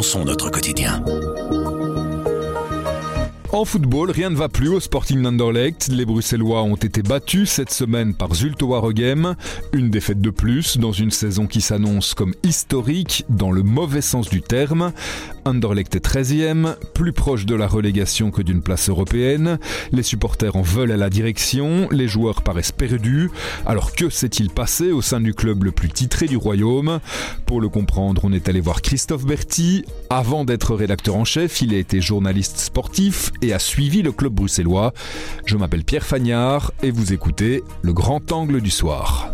notre quotidien. En football, rien ne va plus au Sporting d'Anderlecht. Les Bruxellois ont été battus cette semaine par Zulte Waregem. Une défaite de plus dans une saison qui s'annonce comme historique dans le mauvais sens du terme. Anderlecht est 13e, plus proche de la relégation que d'une place européenne. Les supporters en veulent à la direction, les joueurs paraissent perdus. Alors que s'est-il passé au sein du club le plus titré du royaume? Pour le comprendre, on est allé voir Christophe Berti. Avant d'être rédacteur en chef, il a été journaliste sportif et a suivi le club bruxellois. Je m'appelle Pierre Fagnard et vous écoutez Le Grand Angle du Soir.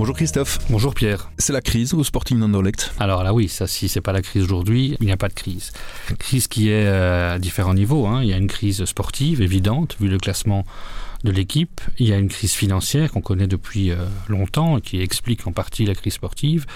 Bonjour Christophe. Bonjour Pierre. C'est la crise au Sporting d'Anderlecht Alors là oui, ça si c'est pas la crise aujourd'hui, il n'y a pas de crise. Crise qui est euh, à différents niveaux. Hein. Il y a une crise sportive évidente vu le classement de l'équipe. Il y a une crise financière qu'on connaît depuis euh, longtemps et qui explique en partie la crise sportive.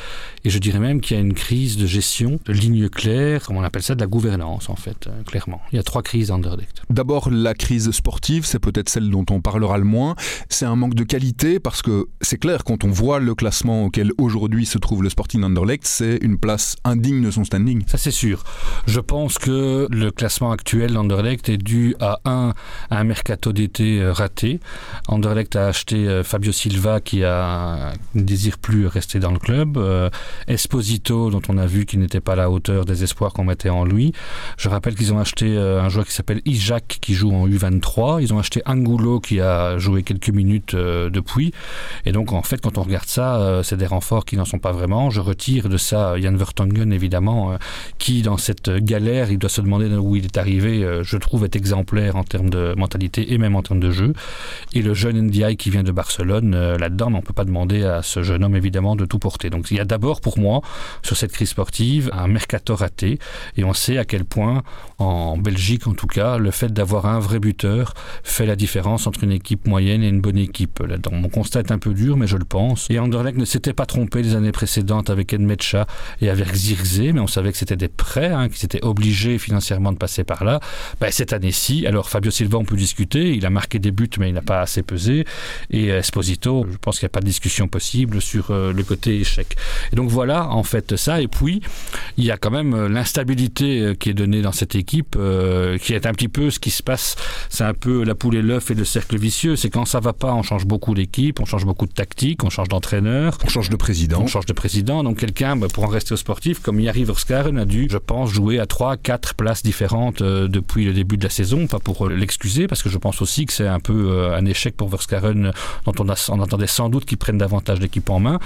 Et je dirais même qu'il y a une crise de gestion, de ligne claire, comme on appelle ça, de la gouvernance en fait, euh, clairement. Il y a trois crises Anderlecht. D'abord, la crise sportive, c'est peut-être celle dont on parlera le moins. C'est un manque de qualité parce que c'est clair, quand on voit le classement auquel aujourd'hui se trouve le Sporting Anderlecht, c'est une place indigne de son standing. Ça c'est sûr. Je pense que le classement actuel d'Anderlecht est dû à un, à un mercato d'été euh, raté Anderlecht a acheté euh, Fabio Silva qui a, ne désire plus rester dans le club. Euh, Esposito, dont on a vu qu'il n'était pas à la hauteur des espoirs qu'on mettait en lui. Je rappelle qu'ils ont acheté euh, un joueur qui s'appelle Isaac qui joue en U23. Ils ont acheté Angulo qui a joué quelques minutes depuis. Et donc en fait quand on regarde ça, c'est des renforts qui n'en sont pas vraiment. Je retire de ça Jan Vertonghen évidemment, qui dans cette galère, il doit se demander où il est arrivé, je trouve est exemplaire en termes de mentalité et même en termes de jeu. Et le jeune Ndiaye qui vient de Barcelone, euh, là-dedans, on ne peut pas demander à ce jeune homme évidemment de tout porter. Donc il y a d'abord pour moi, sur cette crise sportive, un mercato raté. Et on sait à quel point, en Belgique en tout cas, le fait d'avoir un vrai buteur fait la différence entre une équipe moyenne et une bonne équipe. Là-dedans, mon constat est un peu dur, mais je le pense. Et Anderlecht ne s'était pas trompé les années précédentes avec Enmecha et avec Zirze, mais on savait que c'était des prêts, hein, qu'ils étaient obligés financièrement de passer par là. Ben, cette année-ci, alors Fabio Silva, on peut discuter, il a marqué des buts mais il n'a pas assez pesé. Et Esposito, je pense qu'il n'y a pas de discussion possible sur euh, le côté échec. Et donc voilà, en fait, ça. Et puis, il y a quand même euh, l'instabilité euh, qui est donnée dans cette équipe, qui est un petit peu ce qui se passe. C'est un peu la poule et l'œuf et le cercle vicieux. C'est quand ça va pas, on change beaucoup d'équipe, on change beaucoup de tactique, on change d'entraîneur. On change de président. On change de président. Donc quelqu'un, bah, pour en rester au sportif, comme y arrive Oscar, a dû, je pense, jouer à trois, quatre places différentes depuis le début de la saison. Pas pour l'excuser, parce que je pense aussi que c'est un peu euh, un échec pour Verskaren dont on, a, attendait sans doute qu'ils prennent davantage d'équipe en main.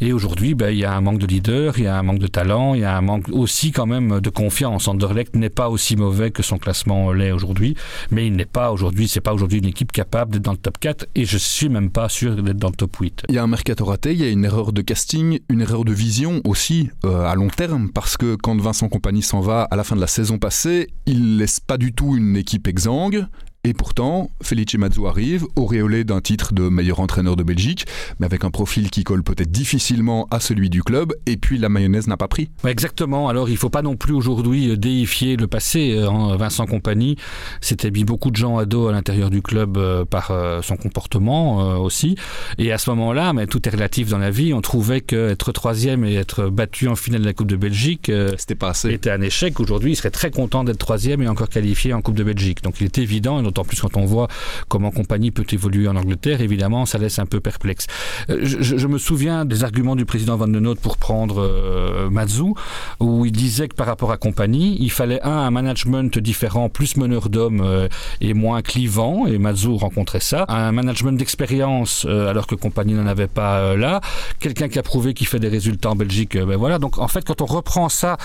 Et aujourd'hui, ben, il y a un manque de leader, il y a un manque de talent, il y a un manque aussi quand même de confiance. Anderlecht n'est pas aussi mauvais que son classement l'est aujourd'hui, mais il n'est pas aujourd'hui, c'est pas aujourd'hui une équipe capable d'être dans le top 4 et je suis même pas sûr d'être dans le top 8. Il y a un mercato raté, il y a une erreur de casting, une erreur de vision aussi euh, à long terme parce que quand Vincent Compagnie s'en va à la fin de la saison passée, il laisse pas du tout une équipe exsangue, et pourtant, Felice Mazzu arrive, auréolé d'un titre de meilleur entraîneur de Belgique, mais avec un profil qui colle peut-être difficilement à celui du club, et puis la mayonnaise n'a pas pris. Exactement, alors il ne faut pas non plus aujourd'hui euh, déifier le passé. Euh, Vincent Compagnie s'était mis beaucoup de gens à dos à l'intérieur du club euh, par son comportement aussi, et à ce moment-là, mais tout est relatif dans la vie, on trouvait qu'être troisième et être battu en finale de la Coupe de Belgique c'était pas assez. était un échec. Aujourd'hui, il serait très content d'être troisième et encore qualifié en Coupe de Belgique. Donc il est évident, en plus quand on voit comment compagnie peut évoluer en Angleterre, évidemment, ça laisse un peu perplexe. Euh, je, me souviens des arguments du président Van den Noot pour prendre euh, Mazou, où il disait que par rapport à compagnie, il fallait un, management différent, plus meneur d'hommes euh, et moins clivant, et Mazou rencontrait ça, un management d'expérience, euh, alors que compagnie n'en avait pas là, quelqu'un qui a prouvé qu'il fait des résultats en Belgique, ben voilà. Donc en fait, quand on reprend ça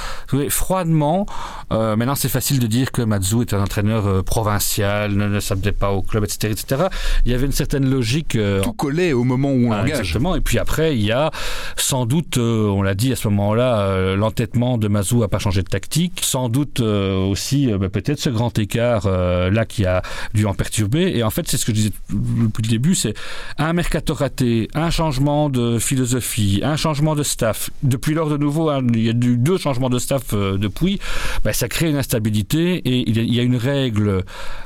froidement, maintenant c'est facile de dire que Mazou est un entraîneur provincial, ne s'adaptait pas au club, etc., etc. Il y avait une certaine logique. Euh, Tout collait au moment où on ah, l'engage. Exactement. Et puis après, il y a sans doute, euh, on l'a dit à ce moment-là, euh, l'entêtement de Mazou a pas changé de tactique. Sans doute aussi, bah, peut-être ce grand écart là qui a dû en perturber. Et en fait, c'est ce que je disais depuis le début, c'est un mercato raté, un changement de philosophie, un changement de staff. Depuis lors de nouveau, hein, il y a eu deux changements de staff depuis. Bah, ça crée une instabilité et il y a une règle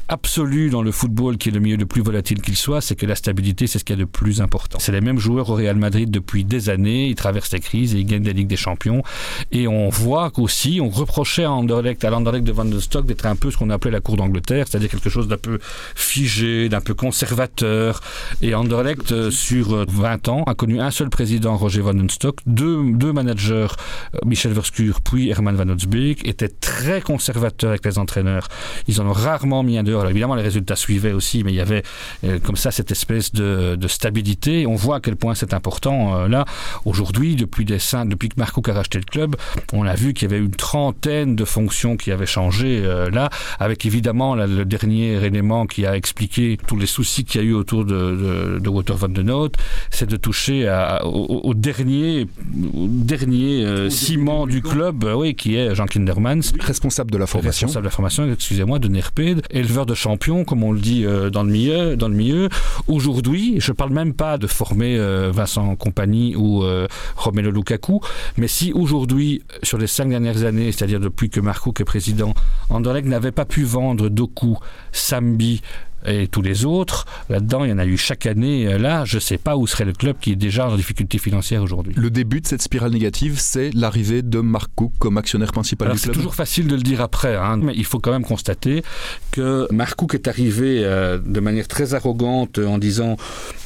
absolue dans le football, qui est le milieu le plus volatile qu'il soit, c'est que la stabilité, c'est ce qu'il y a de plus important. C'est les mêmes joueurs au Real Madrid depuis des années, ils traversent les crises et ils gagnent la Ligue des Champions. Et on voit qu'aussi, on reprochait à Anderlecht, à l'Anderlecht de Van de Stock d'être un peu ce qu'on appelait la cour d'Angleterre, c'est-à-dire quelque chose d'un peu figé, d'un peu conservateur. Et Anderlecht, euh, sur 20 ans, a connu un seul président, Roger Van den Stock, deux, deux managers, euh, Michel Verskur puis Herman Van Otsbeek, étaient très conservateurs avec les entraîneurs. Ils en ont rarement mis un dehors. Alors évidemment, les résultats suivaient aussi, mais il y avait euh, comme ça cette espèce de, de stabilité. On voit à quel point c'est important là. Aujourd'hui, depuis, des, depuis que Marco a racheté le club, on a vu qu'il y avait une trentaine de fonctions qui avaient changé là, avec évidemment le dernier élément qui a expliqué tous les soucis qu'il y a eu autour de, de, de Water Van Den Note, c'est de toucher à, au, au, dernier, au dernier euh, ciment du club, euh, oui, qui est Jean Kindermans. Responsable de la formation. Responsable de la formation, excusez-moi, de Nerped, éleveur de champions, comme on le dit euh, dans le milieu. Dans le milieu. Aujourd'hui, je ne parle même pas de former euh, Vincent Compagnie ou euh, Romelu Lukaku, mais si aujourd'hui, sur les cinq dernières années, c'est-à-dire depuis que Marco est président, Anderlecht n'avait pas pu vendre Doku, Sambi, et tous les autres. Là-dedans, il y en a eu chaque année. Euh, là, je ne sais pas où serait le club qui est déjà en difficulté financière aujourd'hui. Le début de cette spirale négative, c'est l'arrivée de Mark Cook comme actionnaire principal Alors, du club. C'est toujours facile de le dire après, hein, mais il faut quand même constater que Mark Cook est arrivé euh, de manière très arrogante en disant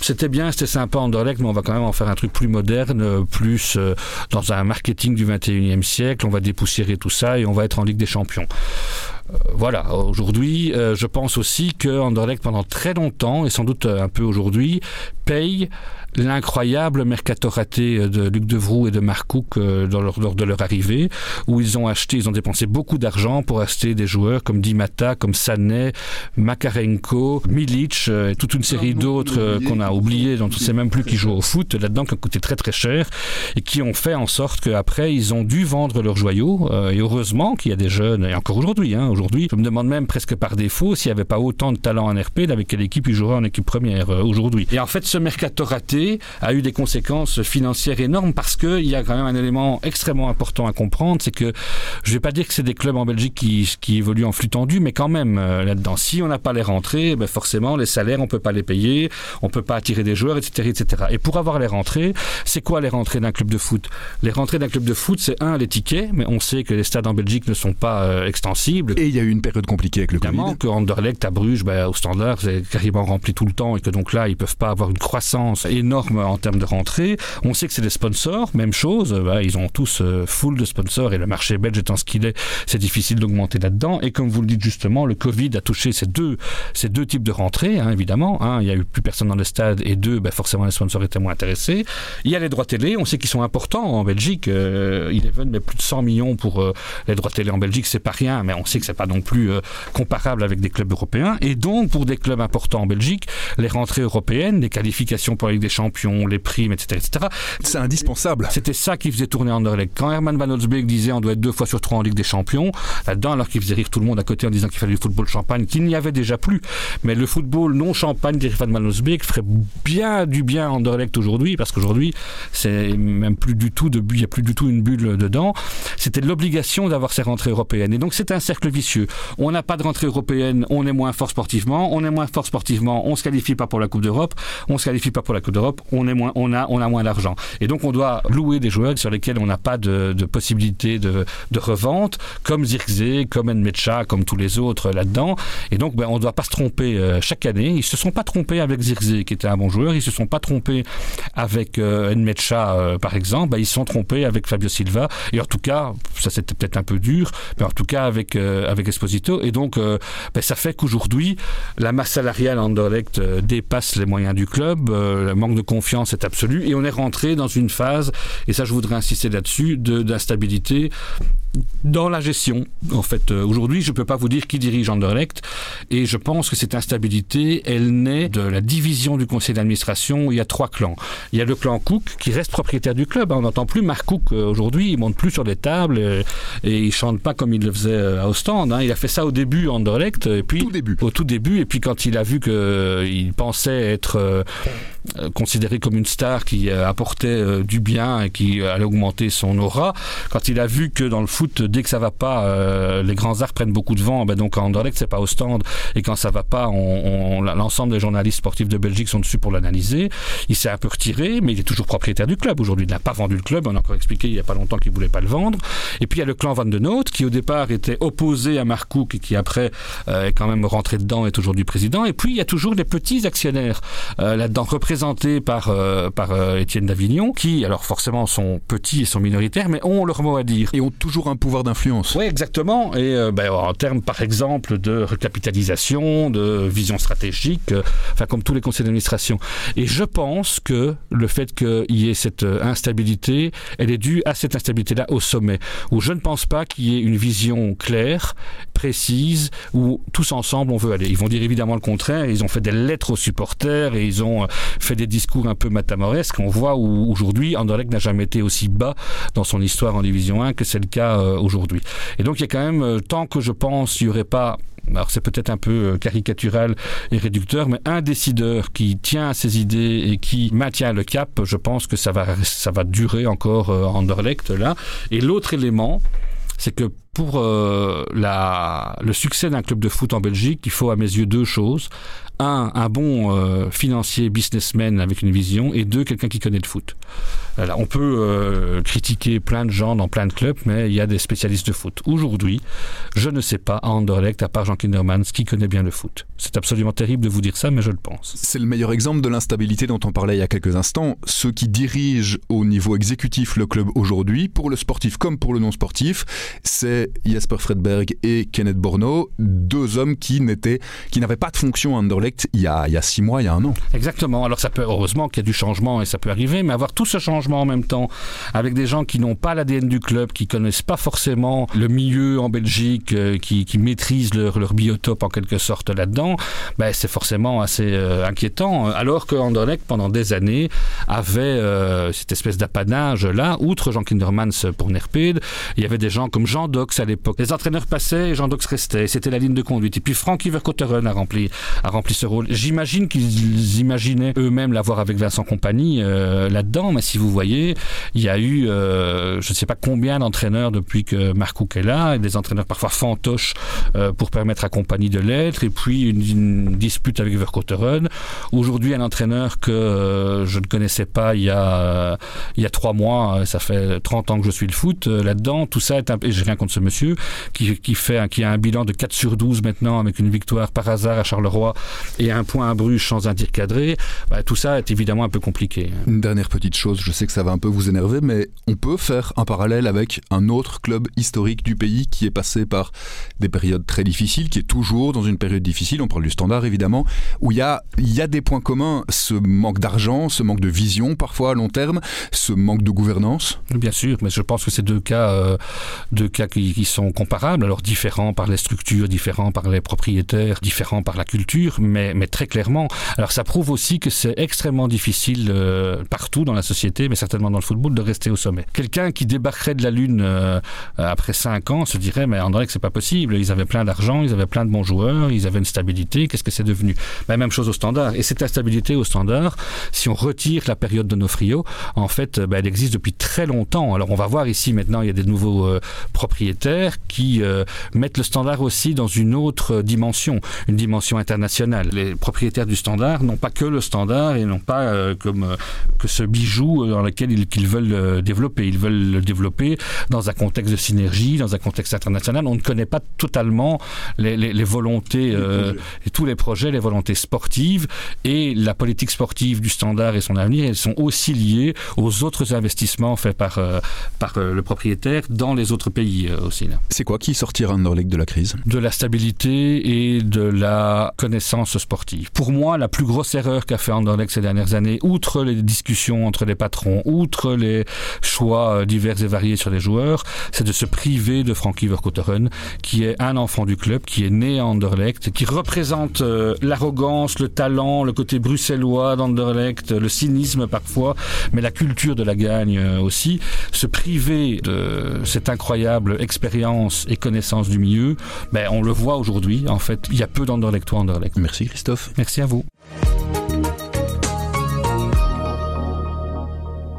c'était bien, c'était sympa Anderlecht, mais on va quand même en faire un truc plus moderne, plus euh, dans un marketing du 21e siècle. On va dépoussiérer tout ça et on va être en Ligue des Champions voilà, aujourd'hui, euh, je pense aussi que Anderlecht, pendant très longtemps, et sans doute un peu aujourd'hui, paye l'incroyable mercato raté de Luc Devroux et de Marc Cook euh, dans leur, lors de leur arrivée, où ils ont acheté, ils ont dépensé beaucoup d'argent pour acheter des joueurs comme Dimata, comme Sané, Makarenko, Milic, euh, et toute une série d'autres euh, qu'on a oubliés, dont on ne sait même plus qui jouent au foot là-dedans, qui ont coûté très très cher, et qui ont fait en sorte qu'après, ils ont dû vendre leurs joyaux, euh, et heureusement qu'il y a des jeunes, et encore aujourd'hui, hein, aujourd'hui, je me demande même presque par défaut s'il n'y avait pas autant de talent en RP, avec quelle équipe ils joueraient en équipe première euh, aujourd'hui. Et en fait, ce mercato raté a eu des conséquences financières énormes parce qu'il y a quand même un élément extrêmement important à comprendre, c'est que je ne vais pas dire que c'est des clubs en Belgique qui, qui évoluent en flux tendu, mais quand même euh, là-dedans, si on n'a pas les rentrées, ben forcément les salaires on peut pas les payer, on peut pas attirer des joueurs, etc., etc. Et pour avoir les rentrées, c'est quoi les rentrées d'un club de foot? Les rentrées d'un club de foot, c'est un les tickets, mais on sait que les stades en Belgique ne sont pas euh, extensibles. Et il y a eu une période compliquée avec le Évidemment Covid. que Anderlecht à Bruges, ben, au standard, c'est quasiment rempli tout le temps et que donc là, ils peuvent pas avoir une croissance énorme en termes de rentrée. On sait que c'est des sponsors, même chose. Bah, ils ont tous euh, full de sponsors et le marché belge étant ce qu'il est, c'est difficile d'augmenter là-dedans. Et comme vous le dites justement, le Covid a touché ces deux, types de rentrées, hein, évidemment. Un, il n'y a eu plus personne dans le stade et deux, bah, forcément les sponsors étaient moins intéressés. Il y a les droits télé, on sait qu'ils sont importants en Belgique. Euh, Eleven met plus de 100 millions pour euh, les droits télé en Belgique, c'est pas rien, mais on sait que c'est pas non plus euh, comparable avec des clubs européens. Et donc pour des clubs importants en Belgique, les rentrées européennes, les qualifications pour la Ligue des Champions, les primes, etc., etc. C'est indispensable. C'était ça qui faisait tourner Anderlecht. Quand Herman Van Holzbeek disait on doit être deux fois sur trois en Ligue des Champions, là-dedans, alors qu'il faisait rire tout le monde à côté en disant qu'il fallait du football champagne, qu'il n'y avait déjà plus. Mais le football non champagne d'Herman Van Holzbeek ferait bien du bien à Anderlecht aujourd'hui, parce qu'aujourd'hui, c'est même plus du tout de il n'y a plus du tout une bulle dedans. C'était l'obligation d'avoir ces rentrées européennes. Et donc c'est un cercle vicieux. On n'a pas de rentrée européenne, on est moins fort sportivement, on est moins fort sportivement, on se qualifie pas pour la Coupe d'Europe, on se qualifie pas pour la Coupe d'Europe, on a, moins d'argent. Et donc on doit louer des joueurs sur lesquels on n'a pas de, possibilité de, revente, comme Zirkzee, comme Nmecha, comme tous les autres là-dedans. Et donc ben, on ne doit pas se tromper euh, chaque année. Ils se sont pas trompés avec Zirkzee, qui était un bon joueur. Ils se sont pas trompés avec euh, euh, par exemple. Ben, ils se sont trompés avec Fabio Silva. Et en tout cas, ça c'était peut-être un peu dur, mais en tout cas avec, euh, Esposito. Et donc ben, ça fait qu'aujourd'hui, la masse salariale Anderlecht euh, dépasse les moyens du club. Le manque de confiance est absolu. Et on est rentré dans une phase, et ça je voudrais insister là-dessus, de- d'instabilité dans la gestion. En fait, euh, aujourd'hui, je ne peux pas vous dire qui dirige Anderlecht, et je pense que cette instabilité, elle naît de la division du conseil d'administration. Il y a trois clans. Il y a le clan Cook qui reste propriétaire du club. hein. On n'entend plus Mark Cook euh, aujourd'hui. Il monte plus sur des tables euh, et il chante pas comme il le faisait à Ostende. hein. Il a fait ça au début Anderlecht, et puis Tout début. au tout début, et puis quand il a vu que euh, il pensait être considéré comme une star qui apportait du bien et qui allait augmenter son aura. Quand il a vu que dans le foot, dès que ça va pas, les grands arts prennent beaucoup de vent, ben donc à Anderlecht, c'est pas au stand. Et quand ça va pas, l'ensemble des journalistes sportifs de Belgique sont dessus pour l'analyser. Il s'est un peu retiré, mais il est toujours propriétaire du club. Aujourd'hui, il n'a pas vendu le club. On a encore expliqué il n'y a pas longtemps qu'il voulait pas le vendre. Et puis il y a le clan Van de Noot, qui au départ était opposé à et qui après euh, est quand même rentré dedans, est aujourd'hui président. Et puis il y a toujours les petits actionnaires euh, là-dedans, représentés par, euh, par Étienne Davignon, qui alors forcément sont petits et sont minoritaires, mais ont leur mot à dire. Et ont toujours un pouvoir d'influence. Oui, exactement. Et ben, en termes, par exemple, de recapitalisation, de vision stratégique, enfin comme tous les conseils d'administration. Et je pense que le fait qu'il y ait cette instabilité, elle est due à cette instabilité-là au sommet, où je ne pense pas qu'il y ait une vision claire, précise, où tous ensemble on veut aller. Ils vont dire évidemment le contraire, ils ont fait des lettres aux supporters et ils ont euh, fait des discours un peu matamoresques. On voit où aujourd'hui Anderlecht n'a jamais été aussi bas dans son histoire en Division 1 que c'est le cas euh, aujourd'hui. Et donc il y a quand même, euh, tant que je pense, il n'y aurait pas alors c'est peut-être un peu caricatural et réducteur, mais un décideur qui tient à ses idées et qui maintient le cap, je pense que ça va, ça va durer encore en Anderlecht là. Et l'autre élément, c'est que pour euh, la, le succès d'un club de foot en Belgique, il faut à mes yeux deux choses un, un bon euh, financier, businessman avec une vision, et deux, quelqu'un qui connaît le foot. On peut euh, critiquer plein de gens dans plein de clubs, mais il y a des spécialistes de foot. Aujourd'hui, je ne sais pas à Anderlecht, à part Jean Kindermans, qui connaît bien le foot. C'est absolument terrible de vous dire ça, mais je le pense. C'est le meilleur exemple de l'instabilité dont on parlait il y a quelques instants. Ceux qui dirigent au niveau exécutif le club aujourd'hui, pour le sportif comme pour le non sportif, c'est Jesper Fredberg et Kenneth Borno, deux hommes qui n'étaient, qui n'avaient pas de fonction à Anderlecht il y, a, il y a six mois, il y a un an. Exactement. Alors ça peut, heureusement qu'il y a du changement et ça peut arriver, mais avoir tout ce changement en même temps avec des gens qui n'ont pas l'ADN du club, qui connaissent pas forcément le milieu en Belgique, euh, qui, maîtrisent leur, biotope en quelque sorte là-dedans, ben, c'est forcément assez euh, inquiétant. Alors que Anderlecht, pendant des années, avait euh, cette espèce d'apanage là, outre Jean Kindermans pour Nerped, il y avait des gens comme Jean Dox à l'époque. Les entraîneurs passaient et Jean Dox restait. C'était la ligne de conduite. Et puis Frankie Verkotteren a rempli, a rempli ce rôle. J'imagine qu'ils imaginaient eux-mêmes l'avoir avec Vincent Compagnie là-dedans, mais si vous voyez, il y a eu, euh, je ne sais pas combien d'entraîneurs depuis que Marc Cook est là, et des entraîneurs parfois fantoches euh, pour permettre à Compagnie de l'être, et puis une, dispute avec Verkotteren. Aujourd'hui, un entraîneur que je ne connaissais pas il y a, il y a trois mois, ça fait 30 ans que je suis le foot là-dedans, tout ça est un, et j'ai rien contre ce monsieur, qui, qui, fait, qui a un bilan de 4 sur 12 maintenant avec une victoire par hasard à Charleroi et un point à Bruges sans un tir cadré, bah, tout ça est évidemment un peu compliqué. Une dernière petite chose, je sais que ça va un peu vous énerver, mais on peut faire un parallèle avec un autre club historique du pays qui est passé par des périodes très difficiles, qui est toujours dans une période difficile, on parle du standard évidemment, où il y a, y a des points communs, ce manque d'argent, ce manque de vision parfois à long terme, ce manque de gouvernance. Bien sûr, mais je pense que c'est deux cas, euh, deux cas qui, qui sont comparables, alors différents par les structures, différents par les propriétaires, différents par la culture, mais mais, très clairement. Alors ça prouve aussi que c'est extrêmement difficile euh, partout dans la société, mais certainement dans le football, de rester au sommet. Quelqu'un qui débarquerait de la Lune euh, après 5 ans se dirait, mais André, que c'est pas possible. Ils avaient plein d'argent, ils avaient plein de bons joueurs, ils avaient une stabilité. Qu'est-ce que c'est devenu? Ben, Même chose au standard. Et cette instabilité au standard, si on retire la période de Nofrio, en fait, ben, elle existe depuis très longtemps. Alors on va voir ici maintenant, il y a des nouveaux euh, propriétaires qui mettent le standard aussi dans une autre dimension, une dimension internationale les propriétaires du standard n'ont pas que le standard et n'ont pas euh, comme euh, que ce bijou dans lequel ils, qu'ils veulent euh, développer. Ils veulent le développer dans un contexte de synergie, dans un contexte international. On ne connaît pas totalement les, les, les volontés et tous les projets, les volontés sportives et la politique sportive du standard et son avenir. Elles sont aussi liées aux autres investissements faits par par le propriétaire dans les autres pays aussi. C'est quoi qui sortira Anderlecht de la crise? De la stabilité et de la connaissance sportive. Pour moi, la plus grosse erreur qu'a fait Anderlecht ces dernières années, outre les discussions entre les patrons, outre les choix euh, divers et variés sur les joueurs, c'est de se priver de Frankie Verkotteren, qui est un enfant du club, qui est né à Anderlecht, qui représente euh, l'arrogance, le talent, le côté bruxellois d'Anderlecht, le cynisme parfois, mais la culture de la gagne euh, aussi. Se priver de cette incroyable expérience et connaissance du milieu, ben, on le voit aujourd'hui. En fait, il y a peu d'Anderlechtois Anderlecht. Merci Christophe. Merci à vous.